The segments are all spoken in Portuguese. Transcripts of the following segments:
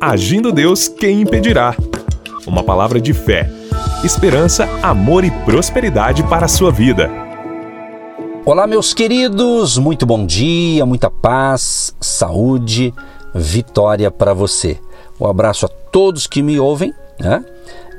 Agindo Deus, quem impedirá? Uma palavra de fé, esperança, amor e prosperidade para a sua vida. Olá, meus queridos, muito bom dia, muita paz, saúde, vitória para você. Um abraço a todos que me ouvem, né?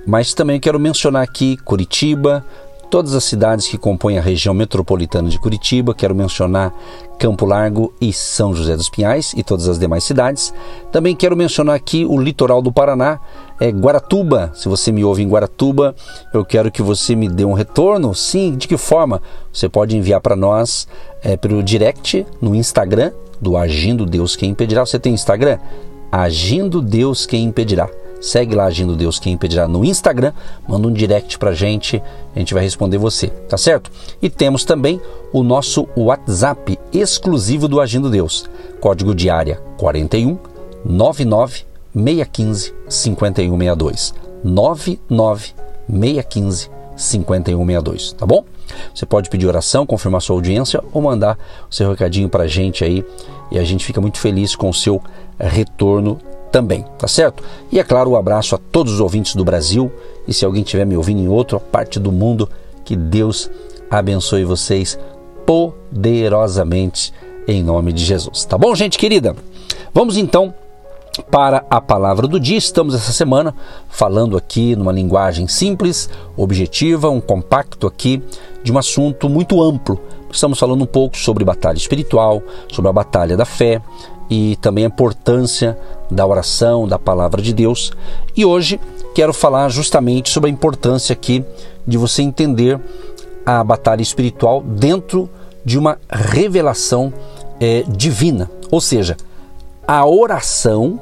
mas também quero mencionar aqui Curitiba, todas as cidades que compõem a região metropolitana de Curitiba, quero mencionar Campo Largo e São José dos Pinhais e todas as demais cidades. Também quero mencionar aqui o litoral do Paraná, é Guaratuba. Se você me ouve em Guaratuba, eu quero que você me dê um retorno. Sim, de que forma? Você pode enviar para nós é, pelo direct no Instagram do Agindo Deus Quem Impedirá. Você tem Instagram? Agindo Deus Quem Impedirá. Segue lá Agindo Deus Quem Impedirá no Instagram, manda um direct pra gente, a gente vai responder você, tá certo? E temos também o nosso WhatsApp exclusivo do Agindo Deus, código de área 41 99 615 5162. 99 615 5162, tá bom? Você pode pedir oração, confirmar sua audiência ou mandar o seu recadinho pra gente aí e a gente fica muito feliz com o seu retorno também, tá certo? E é claro, um abraço a todos os ouvintes do Brasil e se alguém estiver me ouvindo em outra parte do mundo, que Deus abençoe vocês poderosamente em nome de Jesus. Tá bom, gente querida? Vamos então para a palavra do dia. Estamos essa semana falando aqui numa linguagem simples, objetiva, um compacto aqui de um assunto muito amplo. Estamos falando um pouco sobre batalha espiritual, sobre a batalha da fé, e também a importância da oração, da palavra de Deus. E hoje quero falar justamente sobre a importância aqui de você entender a batalha espiritual dentro de uma revelação é, divina. Ou seja, a oração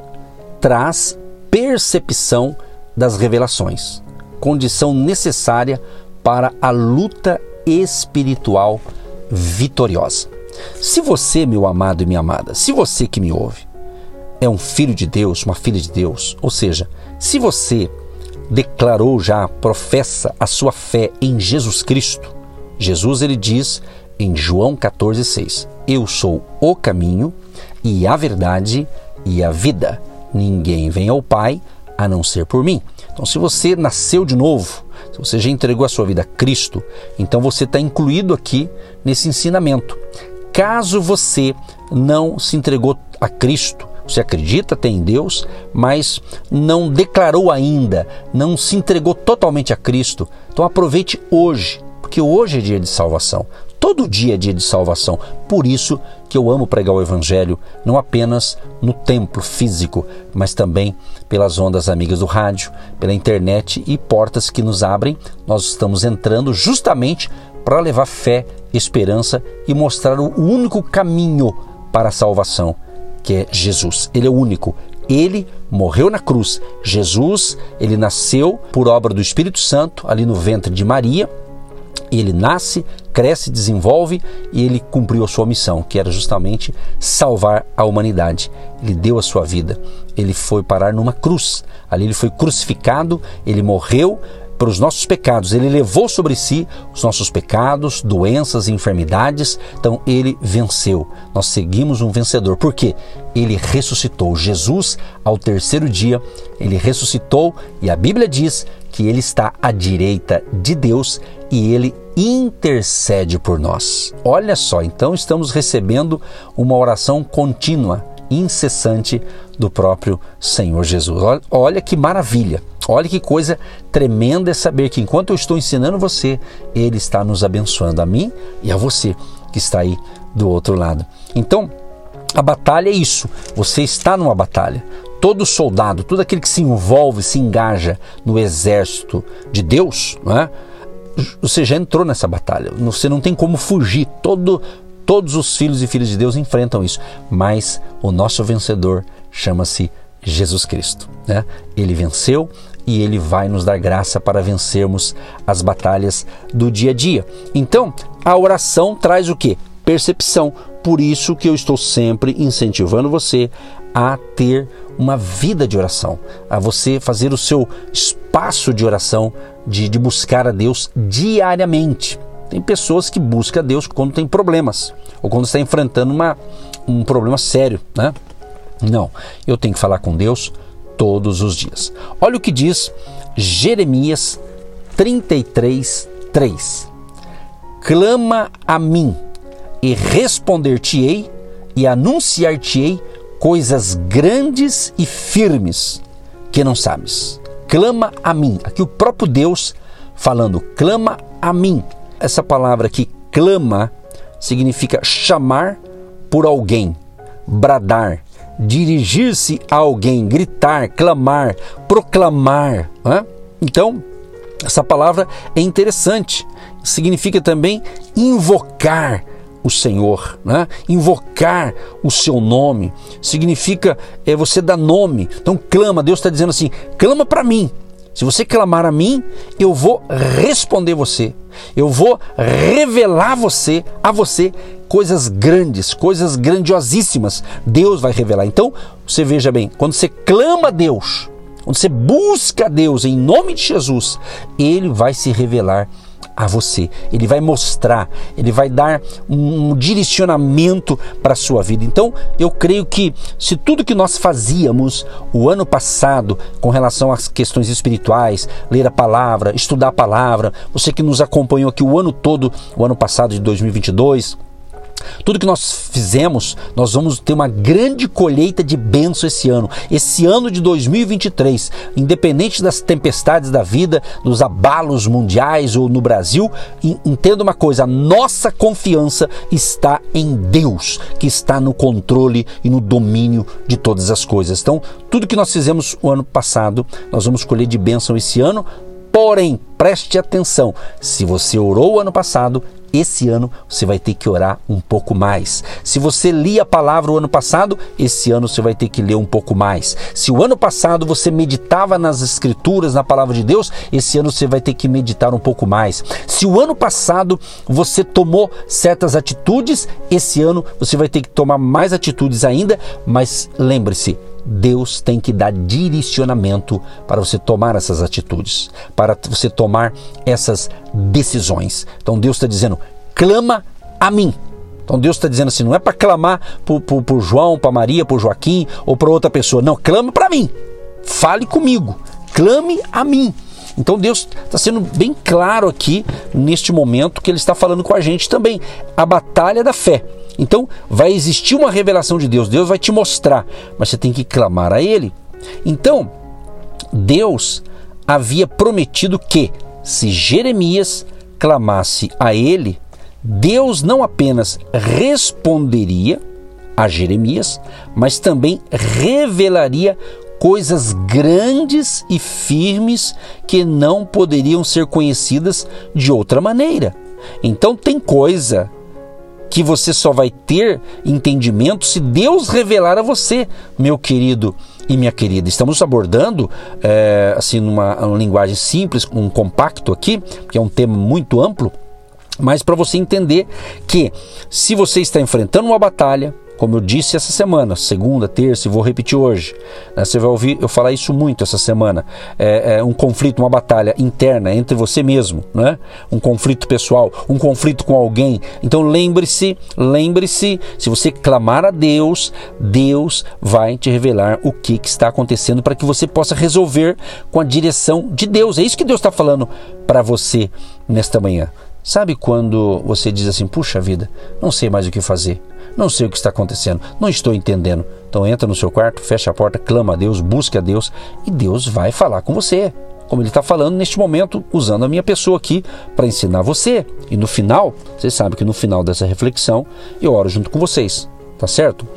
traz percepção das revelações, condição necessária para a luta espiritual vitoriosa. Se você, meu amado e minha amada, se você que me ouve, é um filho de Deus, uma filha de Deus, ou seja, se você declarou já, professa a sua fé em Jesus Cristo, Jesus ele diz em João 14,6: Eu sou o caminho e a verdade e a vida. Ninguém vem ao Pai a não ser por mim. Então, se você nasceu de novo, se você já entregou a sua vida a Cristo, então você está incluído aqui nesse ensinamento. Caso você não se entregou a Cristo, você acredita tem em Deus, mas não declarou ainda, não se entregou totalmente a Cristo, então aproveite hoje, porque hoje é dia de salvação. Todo dia é dia de salvação. Por isso que eu amo pregar o Evangelho, não apenas no templo físico, mas também pelas ondas amigas do rádio, pela internet e portas que nos abrem. Nós estamos entrando justamente para levar fé, esperança e mostrar o único caminho para a salvação, que é Jesus. Ele é o único. Ele morreu na cruz. Jesus, ele nasceu por obra do Espírito Santo ali no ventre de Maria. Ele nasce, cresce, desenvolve e ele cumpriu a sua missão, que era justamente salvar a humanidade. Ele deu a sua vida. Ele foi parar numa cruz. Ali ele foi crucificado, ele morreu, para os nossos pecados. Ele levou sobre si os nossos pecados, doenças e enfermidades. Então ele venceu. Nós seguimos um vencedor. Por quê? Ele ressuscitou. Jesus, ao terceiro dia, ele ressuscitou e a Bíblia diz que ele está à direita de Deus e ele intercede por nós. Olha só, então estamos recebendo uma oração contínua, incessante do próprio Senhor Jesus. Olha que maravilha. Olha que coisa tremenda é saber que enquanto eu estou ensinando você, Ele está nos abençoando a mim e a você que está aí do outro lado. Então, a batalha é isso. Você está numa batalha. Todo soldado, todo aquele que se envolve, se engaja no exército de Deus, não é? você já entrou nessa batalha. Você não tem como fugir. Todo, todos os filhos e filhas de Deus enfrentam isso. Mas o nosso vencedor chama-se Jesus Cristo. Né? Ele venceu e ele vai nos dar graça para vencermos as batalhas do dia a dia. Então, a oração traz o que? Percepção. Por isso que eu estou sempre incentivando você a ter uma vida de oração, a você fazer o seu espaço de oração, de, de buscar a Deus diariamente. Tem pessoas que buscam a Deus quando tem problemas ou quando está enfrentando uma, um problema sério, né? Não, eu tenho que falar com Deus todos os dias. Olha o que diz Jeremias 33, 3. Clama a mim e responder-te-ei e anunciar-te-ei coisas grandes e firmes que não sabes. Clama a mim. Aqui o próprio Deus falando, clama a mim. Essa palavra aqui, clama, significa chamar por alguém, bradar, dirigir-se a alguém, gritar, clamar, proclamar. Né? Então, essa palavra é interessante. Significa também invocar o Senhor, né? invocar o seu nome. Significa é você dar nome. Então, clama. Deus está dizendo assim: clama para mim. Se você clamar a mim, eu vou responder você. Eu vou revelar você a você coisas grandes, coisas grandiosíssimas. Deus vai revelar. Então, você veja bem, quando você clama a Deus, quando você busca a Deus em nome de Jesus, ele vai se revelar a você. Ele vai mostrar, ele vai dar um direcionamento para a sua vida. Então, eu creio que se tudo que nós fazíamos o ano passado com relação às questões espirituais, ler a palavra, estudar a palavra, você que nos acompanhou aqui o ano todo, o ano passado de 2022, tudo que nós fizemos, nós vamos ter uma grande colheita de bênção esse ano. Esse ano de 2023, independente das tempestades da vida, dos abalos mundiais ou no Brasil, entenda uma coisa: a nossa confiança está em Deus, que está no controle e no domínio de todas as coisas. Então, tudo que nós fizemos o ano passado, nós vamos colher de bênção esse ano. Porém, preste atenção: se você orou o ano passado, esse ano você vai ter que orar um pouco mais. Se você lia a palavra o ano passado, esse ano você vai ter que ler um pouco mais. Se o ano passado você meditava nas escrituras, na palavra de Deus, esse ano você vai ter que meditar um pouco mais. Se o ano passado você tomou certas atitudes, esse ano você vai ter que tomar mais atitudes ainda, mas lembre-se, Deus tem que dar direcionamento para você tomar essas atitudes, para você tomar essas decisões. Então Deus está dizendo: clama a mim. Então Deus está dizendo assim: não é para clamar para João, para Maria, para Joaquim ou para outra pessoa. Não, clama para mim. Fale comigo. Clame a mim. Então Deus está sendo bem claro aqui neste momento que Ele está falando com a gente também. A batalha da fé. Então vai existir uma revelação de Deus, Deus vai te mostrar, mas você tem que clamar a Ele. Então, Deus havia prometido que, se Jeremias clamasse a Ele, Deus não apenas responderia a Jeremias, mas também revelaria coisas grandes e firmes que não poderiam ser conhecidas de outra maneira. Então, tem coisa que você só vai ter entendimento se Deus revelar a você, meu querido e minha querida. Estamos abordando, é, assim, numa linguagem simples, um compacto aqui, que é um tema muito amplo, mas para você entender que se você está enfrentando uma batalha, como eu disse essa semana, segunda, terça, e vou repetir hoje. Né? Você vai ouvir eu falar isso muito essa semana. É, é, um conflito, uma batalha interna entre você mesmo, né? um conflito pessoal, um conflito com alguém. Então lembre-se, lembre-se, se você clamar a Deus, Deus vai te revelar o que, que está acontecendo para que você possa resolver com a direção de Deus. É isso que Deus está falando para você nesta manhã. Sabe quando você diz assim: puxa vida, não sei mais o que fazer, não sei o que está acontecendo, não estou entendendo. Então entra no seu quarto, fecha a porta, clama a Deus, busque a Deus e Deus vai falar com você. Como ele está falando neste momento, usando a minha pessoa aqui para ensinar você. E no final, você sabe que no final dessa reflexão eu oro junto com vocês, tá certo?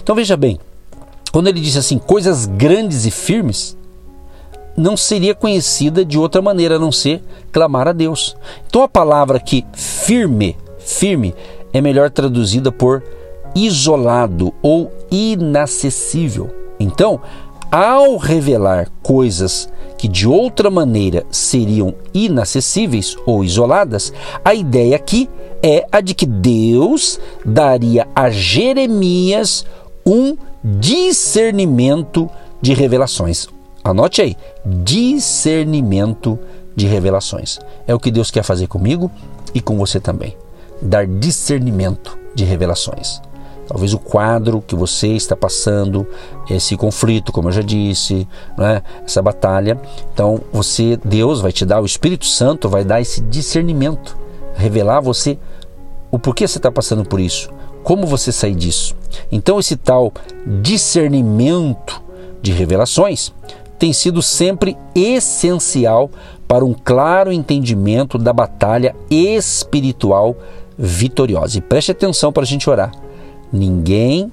Então veja bem, quando ele diz assim, coisas grandes e firmes, não seria conhecida de outra maneira a não ser clamar a Deus. Então a palavra aqui firme, firme, é melhor traduzida por isolado ou inacessível. Então, ao revelar coisas que de outra maneira seriam inacessíveis ou isoladas, a ideia aqui é a de que Deus daria a Jeremias um discernimento de revelações, Anote aí: discernimento de revelações. É o que Deus quer fazer comigo e com você também. Dar discernimento de revelações. talvez o quadro que você está passando, esse conflito, como eu já disse, né? essa batalha. Então, você, Deus vai te dar, o Espírito Santo vai dar esse discernimento, revelar a você o porquê você está passando por isso, como você sair disso. Então, esse tal discernimento de revelações tem sido sempre essencial para um claro entendimento da batalha espiritual vitoriosa. E preste atenção para a gente orar. Ninguém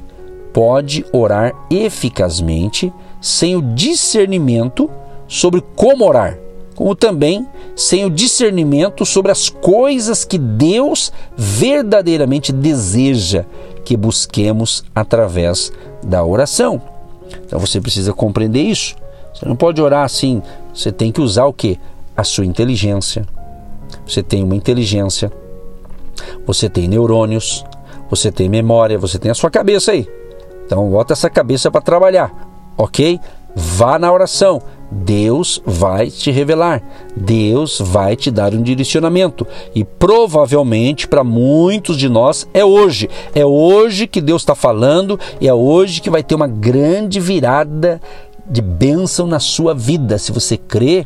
pode orar eficazmente sem o discernimento sobre como orar, como também sem o discernimento sobre as coisas que Deus verdadeiramente deseja que busquemos através da oração. Então você precisa compreender isso. Você não pode orar assim, você tem que usar o que? A sua inteligência. Você tem uma inteligência, você tem neurônios, você tem memória, você tem a sua cabeça aí. Então bota essa cabeça para trabalhar, ok? Vá na oração. Deus vai te revelar, Deus vai te dar um direcionamento e provavelmente para muitos de nós é hoje, é hoje que Deus está falando e é hoje que vai ter uma grande virada de bênção na sua vida. Se você crê,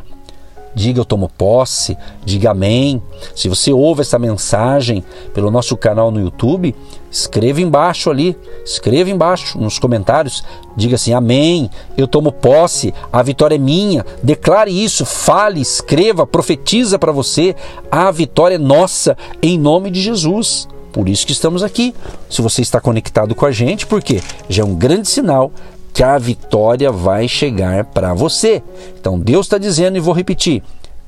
diga eu tomo posse, diga amém. Se você ouve essa mensagem pelo nosso canal no YouTube, escreva embaixo ali, escreva embaixo nos comentários, diga assim: Amém, eu tomo posse, a vitória é minha. Declare isso, fale, escreva, profetiza para você: a vitória é nossa em nome de Jesus. Por isso que estamos aqui. Se você está conectado com a gente, porque já é um grande sinal que a vitória vai chegar para você. Então Deus está dizendo, e vou repetir: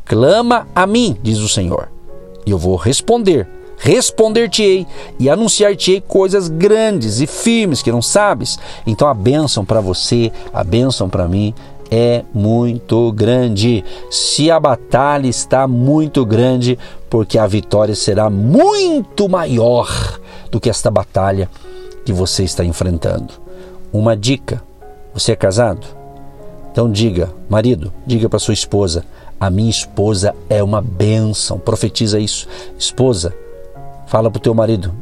clama a mim, diz o Senhor, e eu vou responder. Responder-te-ei e anunciar-te-ei coisas grandes e firmes que não sabes. Então a bênção para você, a bênção para mim é muito grande. Se a batalha está muito grande, porque a vitória será muito maior do que esta batalha que você está enfrentando. Uma dica: você é casado? Então diga, marido, diga para sua esposa: a minha esposa é uma bênção. Profetiza isso. Esposa, fala para o teu marido: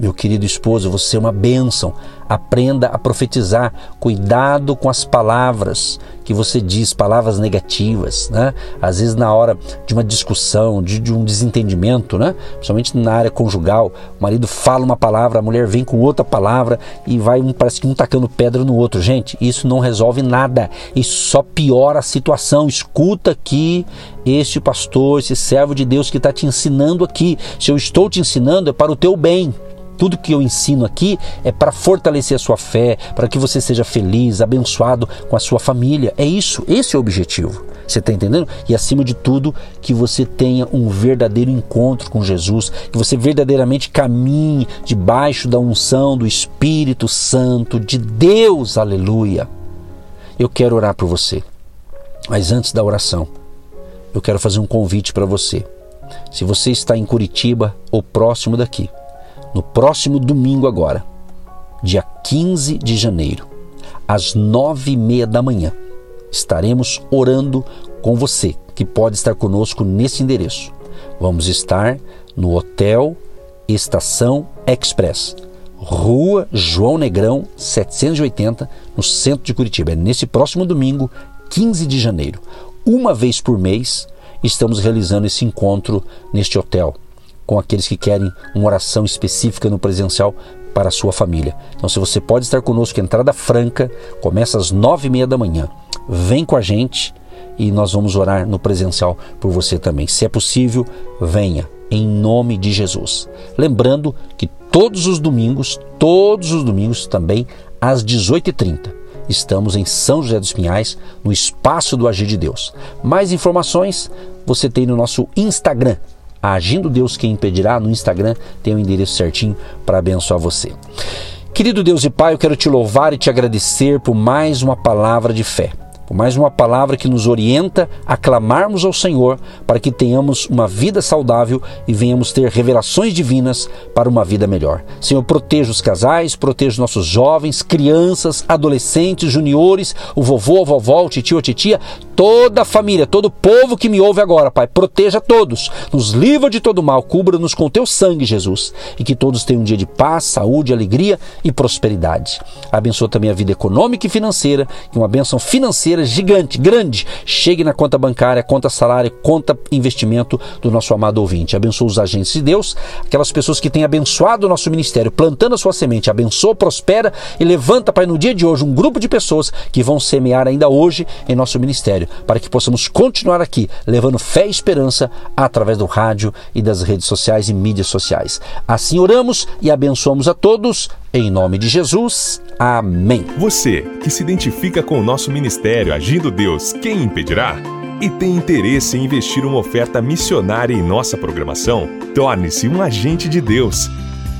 meu querido esposo, você é uma bênção. Aprenda a profetizar. Cuidado com as palavras que você diz, palavras negativas, né? Às vezes na hora de uma discussão, de, de um desentendimento, né? Principalmente na área conjugal, o marido fala uma palavra, a mulher vem com outra palavra e vai um parece que um tacando pedra no outro. Gente, isso não resolve nada. Isso só piora a situação. Escuta aqui este pastor, esse servo de Deus que está te ensinando aqui. Se eu estou te ensinando é para o teu bem. Tudo que eu ensino aqui é para fortalecer a sua fé, para que você seja feliz, abençoado com a sua família. É isso, esse é o objetivo. Você está entendendo? E acima de tudo, que você tenha um verdadeiro encontro com Jesus, que você verdadeiramente caminhe debaixo da unção do Espírito Santo de Deus. Aleluia. Eu quero orar por você. Mas antes da oração, eu quero fazer um convite para você. Se você está em Curitiba ou próximo daqui, no próximo domingo agora, dia 15 de janeiro, às nove e meia da manhã, estaremos orando com você que pode estar conosco nesse endereço. Vamos estar no Hotel Estação Express, Rua João Negrão 780, no centro de Curitiba. É nesse próximo domingo, 15 de janeiro. Uma vez por mês, estamos realizando esse encontro neste hotel com aqueles que querem uma oração específica no presencial para a sua família. Então, se você pode estar conosco, entrada franca, começa às nove e meia da manhã. Vem com a gente e nós vamos orar no presencial por você também. Se é possível, venha em nome de Jesus. Lembrando que todos os domingos, todos os domingos também às 18h30, estamos em São José dos Pinhais, no espaço do Agir de Deus. Mais informações você tem no nosso Instagram, Agindo Deus Quem Impedirá, no Instagram tem o um endereço certinho para abençoar você. Querido Deus e Pai, eu quero te louvar e te agradecer por mais uma palavra de fé por mais uma palavra que nos orienta a clamarmos ao Senhor para que tenhamos uma vida saudável e venhamos ter revelações divinas para uma vida melhor. Senhor, proteja os casais, proteja os nossos jovens, crianças, adolescentes, juniores, o vovô, a vovó, o titio, a titia, toda a família, todo o povo que me ouve agora, Pai. Proteja todos, nos livra de todo mal, cubra-nos com teu sangue, Jesus, e que todos tenham um dia de paz, saúde, alegria e prosperidade. Abençoa também a vida econômica e financeira, que uma bênção financeira gigante, grande, chegue na conta bancária, conta salário, conta investimento do nosso amado ouvinte. Abençoa os agentes de Deus, aquelas pessoas que têm abençoado o nosso ministério, plantando a sua semente. Abençoa, prospera e levanta, Pai, no dia de hoje, um grupo de pessoas que vão semear ainda hoje em nosso ministério, para que possamos continuar aqui, levando fé e esperança através do rádio e das redes sociais e mídias sociais. Assim oramos e abençoamos a todos. Em nome de Jesus, amém. Você que se identifica com o nosso ministério Agindo Deus, quem impedirá? E tem interesse em investir uma oferta missionária em nossa programação? Torne-se um agente de Deus